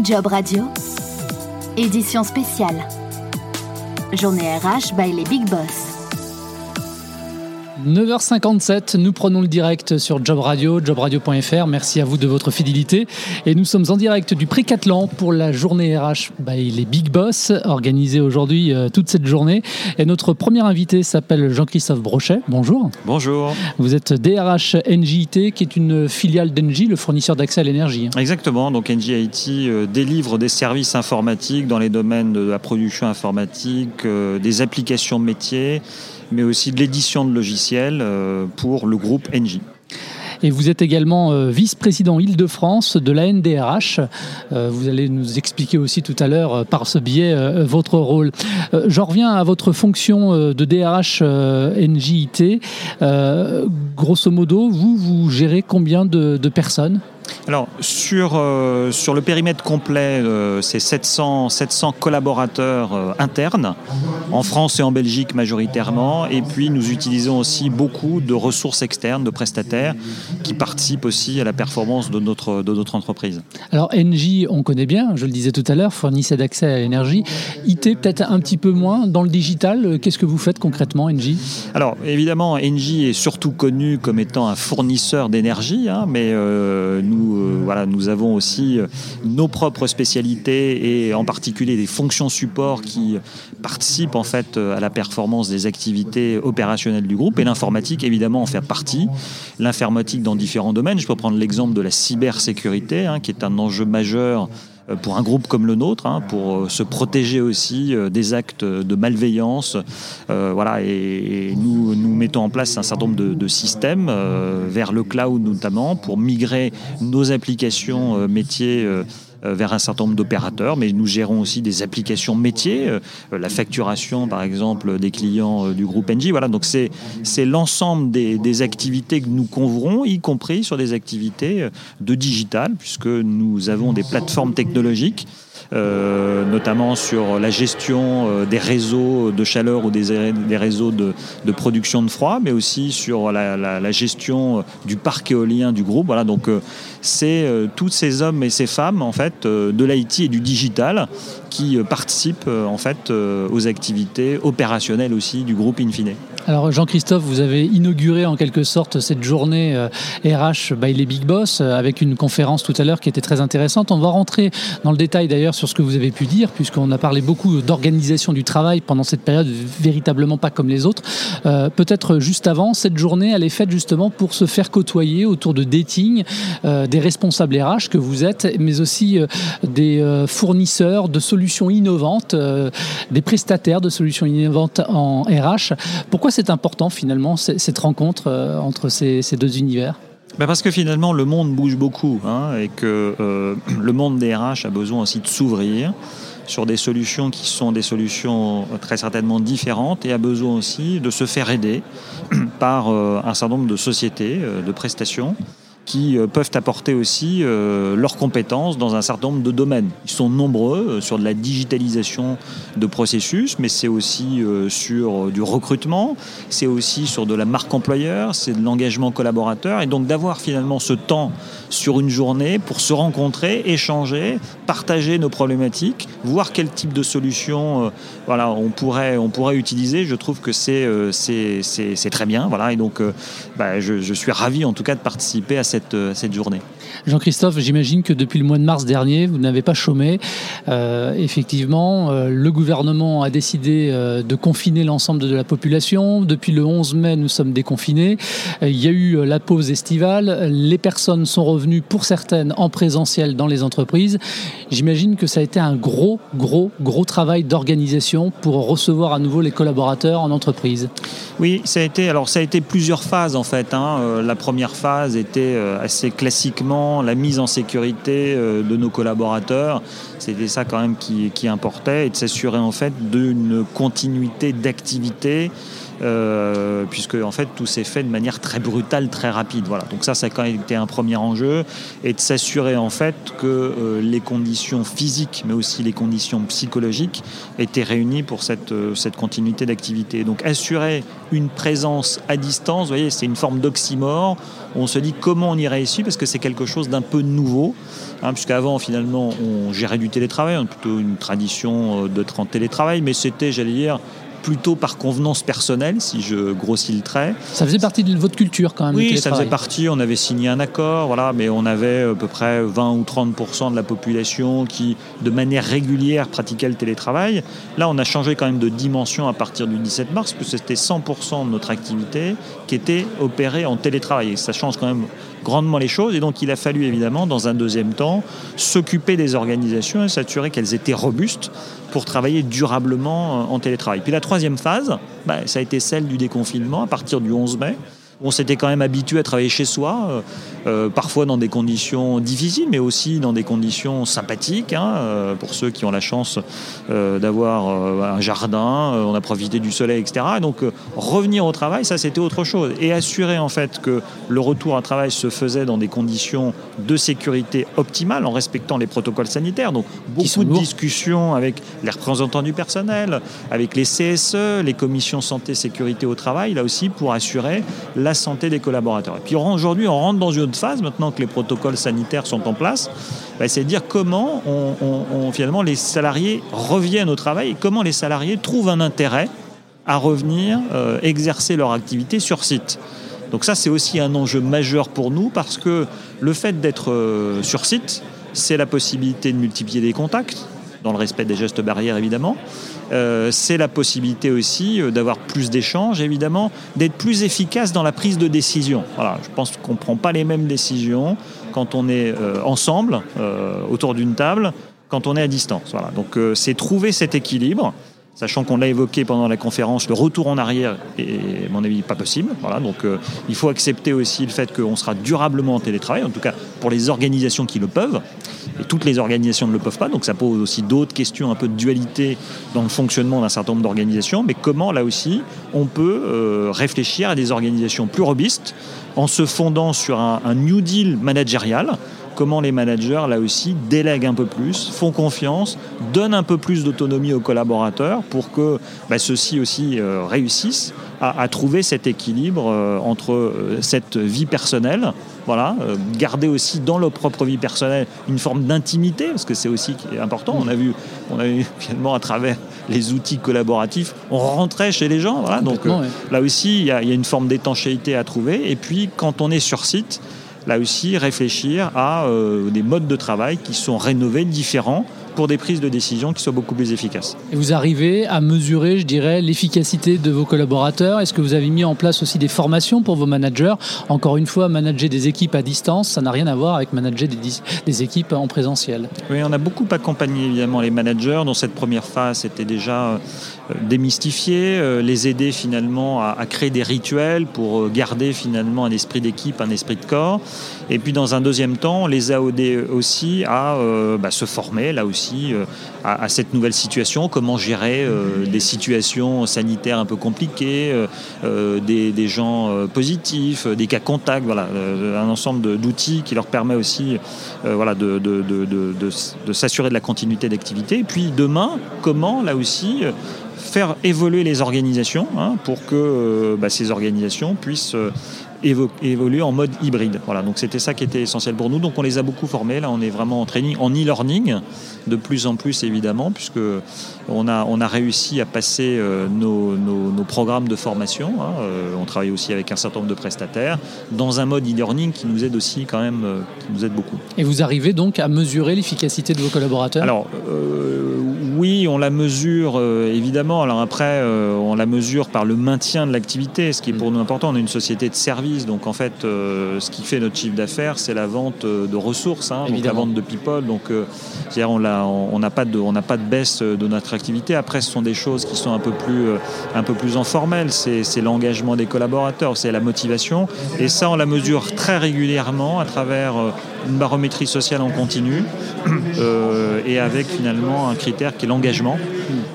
Job Radio, édition spéciale. Journée RH by les Big Boss. 9h57, nous prenons le direct sur Job Radio, jobradio.fr. Merci à vous de votre fidélité. Et nous sommes en direct du Précathlon pour la journée RH by les Big Boss, organisée aujourd'hui euh, toute cette journée. Et notre premier invité s'appelle Jean-Christophe Brochet. Bonjour. Bonjour. Vous êtes DRH NJIT, qui est une filiale d'Engie, le fournisseur d'accès à l'énergie. Exactement. Donc NJIT euh, délivre des services informatiques dans les domaines de la production informatique, euh, des applications métiers mais aussi de l'édition de logiciels euh, pour le groupe Engie. Et vous êtes également euh, vice-président Île-de-France de la NDRH. Euh, vous allez nous expliquer aussi tout à l'heure par ce biais votre rôle. J'en reviens à votre fonction de DRH NJIT. grosso modo, vous, vous gérez combien de, de personnes? Alors, sur, euh, sur le périmètre complet, euh, c'est 700, 700 collaborateurs euh, internes, en France et en Belgique majoritairement. Et puis, nous utilisons aussi beaucoup de ressources externes, de prestataires, qui participent aussi à la performance de notre, de notre entreprise. Alors, Engie, on connaît bien, je le disais tout à l'heure, fournissait d'accès à l'énergie. IT, peut-être un petit peu moins. Dans le digital, qu'est-ce que vous faites concrètement, Engie? Alors, évidemment, Engie est surtout connu comme étant un fournisseur d'énergie, hein, mais nous euh, nous avons aussi euh, nos propres spécialités et en particulier des fonctions support qui participent en fait euh, à la performance des activités opérationnelles du groupe. Et l'informatique, évidemment, en fait partie. L'informatique dans différents domaines. Je peux prendre l'exemple de la cybersécurité, hein, qui est un enjeu majeur pour un groupe comme le nôtre, hein, pour euh, se protéger aussi euh, des actes de malveillance. voilà, et, nous, nous mettons en place un certain nombre de, systèmes vers le cloud notamment pour migrer nos applications métiers euh, vers un certain nombre d'opérateurs, mais nous gérons aussi des applications métiers, euh, la facturation par exemple des clients euh, du groupe Engie. Voilà, donc c'est l'ensemble des, des, activités que nous couvrons, y compris sur des activités de digital, puisque nous avons des plateformes technologiques euh, notamment sur la gestion euh, des réseaux de chaleur ou des, réseaux de, production de froid, mais aussi sur la, gestion du parc éolien du groupe. Voilà, donc euh, c'est tous ces hommes et ces femmes en fait de l'IT et du digital qui participent en fait aux activités opérationnelles aussi du groupe Infine. Alors Jean-Christophe, vous avez inauguré en quelque sorte cette journée RH by les Big Boss avec une conférence tout à l'heure qui était très intéressante. On va rentrer dans le détail d'ailleurs sur ce que vous avez pu dire, puisqu'on a parlé beaucoup d'organisation du travail pendant cette période, véritablement pas comme les autres. Euh, peut-être juste avant, cette journée, elle est faite justement pour se faire côtoyer autour de dating euh, des responsables RH que vous êtes, mais aussi euh, des fournisseurs de solutions innovantes, des prestataires de solutions innovantes en RH. Pourquoi c'est important finalement cette rencontre entre ces deux univers? Ben parce que finalement, le monde bouge beaucoup hein, et que euh, le monde des RH a besoin aussi de s'ouvrir sur des solutions qui sont des solutions très certainement différentes et a besoin aussi de se faire aider par euh, un certain nombre de sociétés euh, de prestations qui euh, peuvent apporter aussi euh, leurs compétences dans un certain nombre de domaines. Ils sont nombreux euh, sur de la digitalisation de processus, mais c'est aussi sur du recrutement, c'est aussi sur de la marque employeur, c'est de l'engagement collaborateur, et donc d'avoir finalement ce temps sur une journée pour se rencontrer, échanger, partager nos problématiques, voir quel type de solution voilà, on, pourrait, on pourrait utiliser, je trouve que c'est c'est très bien. Voilà, et donc bah, je, je suis ravi en tout cas de participer à cette, euh, cette journée. Jean-Christophe, j'imagine que depuis le mois de mars dernier, vous n'avez pas chômé. Euh, effectivement, euh, le gouvernement a décidé de confiner l'ensemble de la population. Depuis le 11 mai, nous sommes déconfinés. il y a eu la pause estivale. Les personnes sont revenues, pour certaines, en présentiel dans les entreprises. J'imagine que ça a été un gros, gros, gros travail d'organisation pour recevoir à nouveau les collaborateurs en entreprise. Oui, ça a été, alors ça a été plusieurs phases en fait. Hein. la première phase était assez classiquement la mise en sécurité euh, de nos collaborateurs. C'était ça quand même qui, importait et de s'assurer en fait d'une continuité d'activité euh, puisque en fait tout s'est fait de manière très brutale, très rapide. Voilà. Donc ça, ça a quand même été un premier enjeu, et de s'assurer en fait que euh, les conditions physiques, mais aussi les conditions psychologiques, étaient réunies pour cette, euh, cette continuité d'activité. Donc assurer une présence à distance, vous voyez, c'est une forme d'oxymore. On se dit comment on y réussit parce que c'est quelque chose d'un peu nouveau, hein, puisqu'avant finalement on gérait du télétravail, on a plutôt une tradition d'être en télétravail, mais c'était, j'allais dire, plutôt par convenance personnelle, si je grossis le trait. Ça faisait partie de votre culture quand même Oui, ça faisait partie. On avait signé un accord, voilà, mais on avait à peu près 20 ou 30% de la population qui, de manière régulière, pratiquait le télétravail. Là, on a changé quand même de dimension à partir du 17 mars, puisque c'était 100 de notre activité qui était opérée en télétravail. Et ça change quand même grandement les choses. Et donc, il a fallu évidemment, dans un deuxième temps, s'occuper des organisations et s'assurer qu'elles étaient robustes pour travailler durablement euh, en télétravail. Puis la troisième phase, bah, ça a été celle du déconfinement à partir du 11 mai. On s'était quand même habitué à travailler chez soi, euh, euh, parfois dans des conditions difficiles, mais aussi dans des conditions sympathiques. Hein, euh, pour ceux qui ont la chance d'avoir un jardin, on a profité du soleil, etc. donc revenir au travail, ça c'était autre chose. Et assurer en fait que le retour à travail se faisait dans des conditions de sécurité optimales, en respectant les protocoles sanitaires. Donc beaucoup de discussions avec les représentants du personnel, avec les CSE, les commissions santé sécurité au travail, là aussi pour assurer la santé des collaborateurs. Et puis aujourd'hui, on rentre dans une autre phase, maintenant que les protocoles sanitaires sont en place, bah, c'est de dire comment finalement les salariés reviennent au travail et comment les salariés trouvent un intérêt à revenir euh, exercer leur activité sur site. Donc ça, c'est aussi un enjeu majeur pour nous parce que le fait d'être euh, sur site, c'est la possibilité de multiplier des contacts, dans le respect des gestes barrières évidemment. Euh, c'est la possibilité aussi euh, d'avoir plus d'échanges, évidemment, d'être plus efficace dans la prise de décision. Voilà, je pense qu'on ne prend pas les mêmes décisions quand on est euh, ensemble, autour d'une table, quand on est à distance. Voilà. Donc c'est trouver cet équilibre sachant qu'on l'a évoqué pendant la conférence, le retour en arrière est, à mon avis, pas possible. Voilà, donc il faut accepter aussi le fait qu'on sera durablement en télétravail, en tout cas pour les organisations qui le peuvent. Et toutes les organisations ne le peuvent pas, donc ça pose aussi d'autres questions, un peu de dualité dans le fonctionnement d'un certain nombre d'organisations. Mais comment, là aussi, on peut euh, réfléchir à des organisations plus robustes en se fondant sur un, New Deal managérial? Comment les managers, là aussi, délèguent un peu plus, font confiance, donnent un peu plus d'autonomie aux collaborateurs pour que bah, ceux-ci aussi euh, réussissent? À, trouver cet équilibre euh, entre euh, cette vie personnelle, voilà, garder aussi dans leur propre vie personnelle une forme d'intimité, parce que c'est aussi important. On a vu, on a vu finalement à travers les outils collaboratifs, on rentrait chez les gens. Voilà, donc là aussi, il y, a une forme d'étanchéité à trouver. Et puis, quand on est sur site, là aussi réfléchir à euh, des modes de travail qui sont rénovés, différents, pour des prises de décision qui soient beaucoup plus efficaces. Et vous arrivez à mesurer, je dirais, l'efficacité de vos collaborateurs Est-ce que vous avez mis en place aussi des formations pour vos managers Encore une fois, manager des équipes à distance, ça n'a rien à voir avec manager des, des, équipes en présentiel. Oui, on a beaucoup accompagné évidemment les managers. Dans cette première phase, c'était déjà euh, démystifier, euh, les aider finalement à, créer des rituels pour euh, garder finalement un esprit d'équipe, un esprit de corps. Et puis dans un deuxième temps, les a aidés aussi à bah, se former là aussi euh, à, cette nouvelle situation, comment gérer euh, des situations sanitaires un peu compliquées, euh, des, gens positifs, des cas contacts, voilà, un ensemble d'outils qui leur permet aussi de, de, s'assurer de la continuité d'activité. Et puis demain, comment là aussi faire évoluer les organisations hein, pour que bah, ces organisations puissent évoluer en mode hybride. Voilà, donc c'était ça qui était essentiel pour nous. Donc on les a beaucoup formés. Là, on est vraiment en training, en e-learning, de plus en plus évidemment, puisque on a, on a réussi à passer euh, nos, nos, programmes de formation. Hein. Euh, on travaille aussi avec un certain nombre de prestataires dans un mode e-learning qui nous aide aussi quand même, euh, qui nous aide beaucoup. Et vous arrivez donc à mesurer l'efficacité de vos collaborateurs? Alors oui, on la mesure évidemment. Alors après, on la mesure par le maintien de l'activité, ce qui est pour nous important. On est une société de services, donc en fait, ce qui fait notre chiffre d'affaires, c'est la vente de ressources, hein, donc la vente de people. Donc, c'est-à-dire on n'a pas de, on n'a pas de baisse de notre activité. Après, ce sont des choses qui sont un peu plus, euh, un peu plus informelles. C'est l'engagement des collaborateurs, c'est la motivation. Et ça, on la mesure très régulièrement à travers euh, une barométrie sociale en continu euh, et avec finalement un critère qui est l'engagement.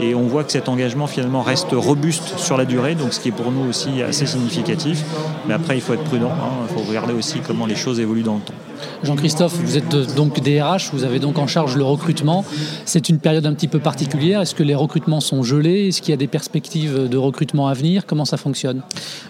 Et on voit que cet engagement finalement reste robuste sur la durée, donc ce qui est pour nous aussi assez significatif. Mais après, il faut être prudent, hein. il faut regarder aussi comment les choses évoluent dans le temps. Jean-Christophe, vous êtes donc DRH, vous avez donc en charge le recrutement. C'est une période un petit peu particulière. Est-ce que les recrutements sont gelés? Est-ce qu'il y a des perspectives de recrutement à venir? Comment ça fonctionne?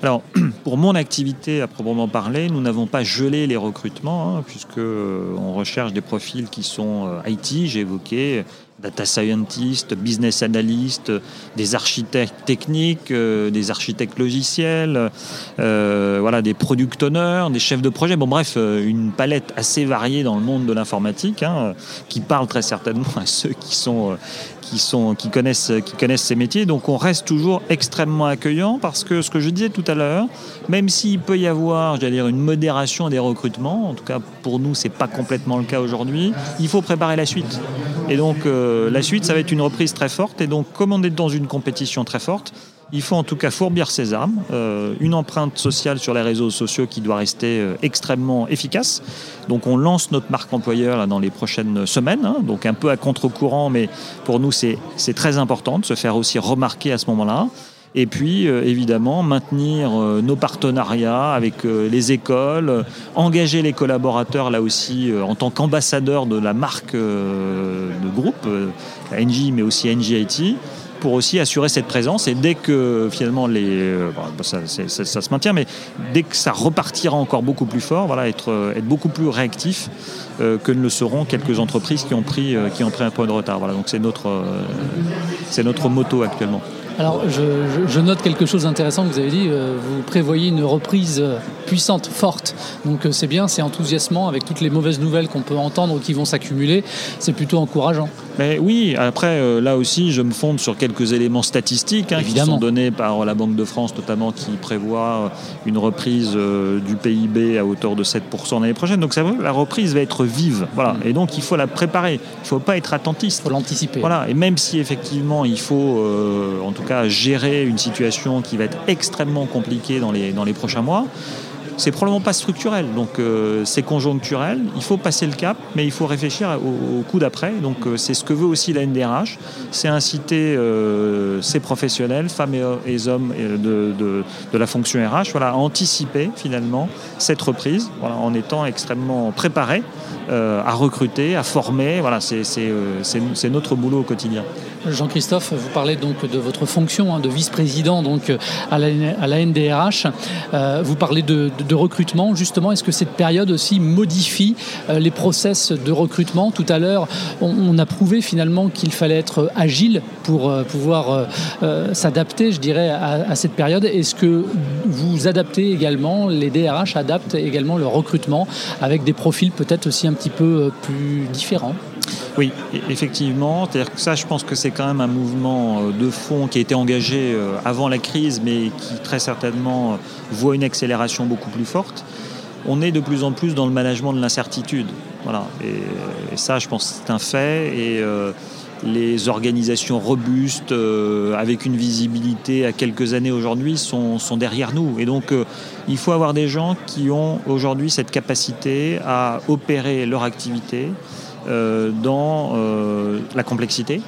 Alors, pour mon activité à proprement parler, nous n'avons pas gelé les recrutements, hein, puisque euh, on recherche des profils qui sont euh, IT, j'ai évoqué data scientist, business analyst, des architectes techniques, euh, des architectes logiciels, euh, voilà, des product owners, des chefs de projet. Bon, bref, euh, une palette assez variée dans le monde de l'informatique, hein, qui parle très certainement à ceux qui sont qui, sont, qui, connaissent, qui connaissent ces métiers. Donc on reste toujours extrêmement accueillant parce que ce que je disais tout à l'heure, même s'il peut y avoir j'allais dire, une modération des recrutements, en tout cas pour nous c'est pas complètement le cas aujourd'hui, il faut préparer la suite. Et donc euh, la suite ça va être une reprise très forte et donc comme on est dans une compétition très forte, il faut en tout cas fourbir ses armes, euh, une empreinte sociale sur les réseaux sociaux qui doit rester euh, extrêmement efficace. Donc on lance notre marque employeur dans les prochaines semaines, hein. donc un peu à contre-courant, mais pour nous c'est très important de se faire aussi remarquer à ce moment-là. Et puis, euh, évidemment, maintenir nos partenariats avec les écoles, engager les collaborateurs là aussi en tant qu'ambassadeurs de la marque de groupe, NJ, mais aussi NJIT pour aussi assurer cette présence. Et dès que finalement les, euh, ça, se maintient, mais dès que ça repartira encore beaucoup plus fort, voilà, être, euh, être beaucoup plus réactif euh, que ne le seront quelques entreprises qui ont pris, qui ont pris un point de retard. Voilà, donc c'est notre, c'est notre moto actuellement. Alors, je, note quelque chose d'intéressant que vous avez dit. vous prévoyez une reprise puissante, forte. Donc, c'est bien, c'est enthousiasmant avec toutes les mauvaises nouvelles qu'on peut entendre qui vont s'accumuler. C'est plutôt encourageant. Mais oui, après, là aussi, je me fonde sur quelques éléments statistiques hein, qui sont donnés par la Banque de France, notamment, qui prévoit une reprise du PIB à hauteur de 7% l'année prochaine. Donc, ça, la reprise va être vive. Voilà. Mm. Et donc, il faut la préparer. Il ne faut pas être attentiste. Il faut l'anticiper. Voilà. Et même si, effectivement, il faut, en tout gérer une situation qui va être extrêmement compliquée dans les, dans les prochains mois c'est probablement pas structurel. Donc euh, c'est conjoncturel. Il faut passer le cap, mais il faut réfléchir au, coup d'après. Donc euh, c'est ce que veut aussi la NDRH. C'est inciter euh, ces professionnels, femmes et, hommes de, de, la fonction RH, voilà, à anticiper finalement cette reprise, en étant extrêmement préparés à recruter, à former. Voilà, c'est notre boulot au quotidien. Jean-Christophe, vous parlez donc de votre fonction hein, de vice-président donc à la, à la NDRH. vous parlez de recrutement, justement, est-ce que cette période aussi modifie euh, les process de recrutement? Tout à l'heure, on, a prouvé finalement qu'il fallait être agile pour euh, pouvoir euh, s'adapter, je dirais, à, cette période. Est-ce que vous adaptez également, les DRH adaptent également le recrutement avec des profils peut-être aussi un petit peu plus différents? Oui, effectivement. C'est-à-dire que ça, je pense que c'est quand même un mouvement de fond qui a été engagé avant la crise, mais qui très certainement voit une accélération beaucoup plus forte, on est de plus en plus dans le management de l'incertitude. Voilà. Et, ça, je pense, c'est un fait. Et euh, les organisations robustes, euh, avec une visibilité à quelques années aujourd'hui, sont, derrière nous. Et donc, euh, il faut avoir des gens qui ont aujourd'hui cette capacité à opérer leur activité dans la complexité.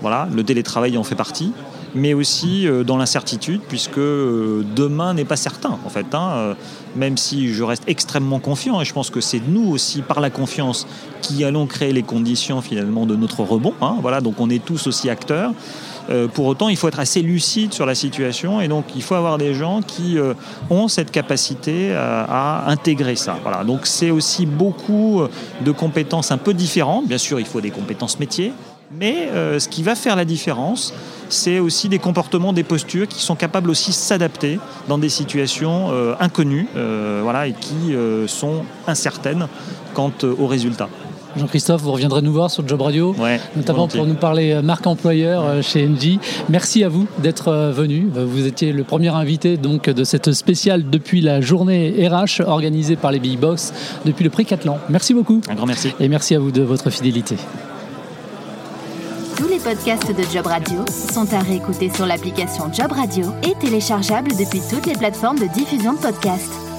Voilà, le télétravail en fait partie mais aussi euh, dans l'incertitude, puisque euh, demain n'est pas certain, en fait. Hein, euh, même si je reste extrêmement confiant, et je pense que c'est nous aussi, par la confiance, qui allons créer les conditions finalement de notre rebond. Hein, voilà, donc on est tous aussi acteurs. Pour autant, il faut être assez lucide sur la situation et donc il faut avoir des gens qui ont cette capacité à, intégrer ça. Donc c'est aussi beaucoup de compétences un peu différentes. Bien sûr, il faut des compétences métiers, mais ce qui va faire la différence, c'est aussi des comportements, des postures qui sont capables aussi de s'adapter dans des situations euh, inconnues euh, voilà, et qui euh, sont incertaines quant aux résultats. Jean-Christophe, vous reviendrez nous voir sur Job Radio, notamment pour nous parler marque employeur chez NJ. Merci à vous d'être venu. Vous étiez le premier invité donc de cette spéciale depuis la journée RH organisée par les Big Boss depuis le prix Catlan. Merci beaucoup. Un grand merci. Et merci à vous de votre fidélité podcasts de Job Radio sont à réécouter sur l'application Job Radio et téléchargeables depuis toutes les plateformes de diffusion de podcasts.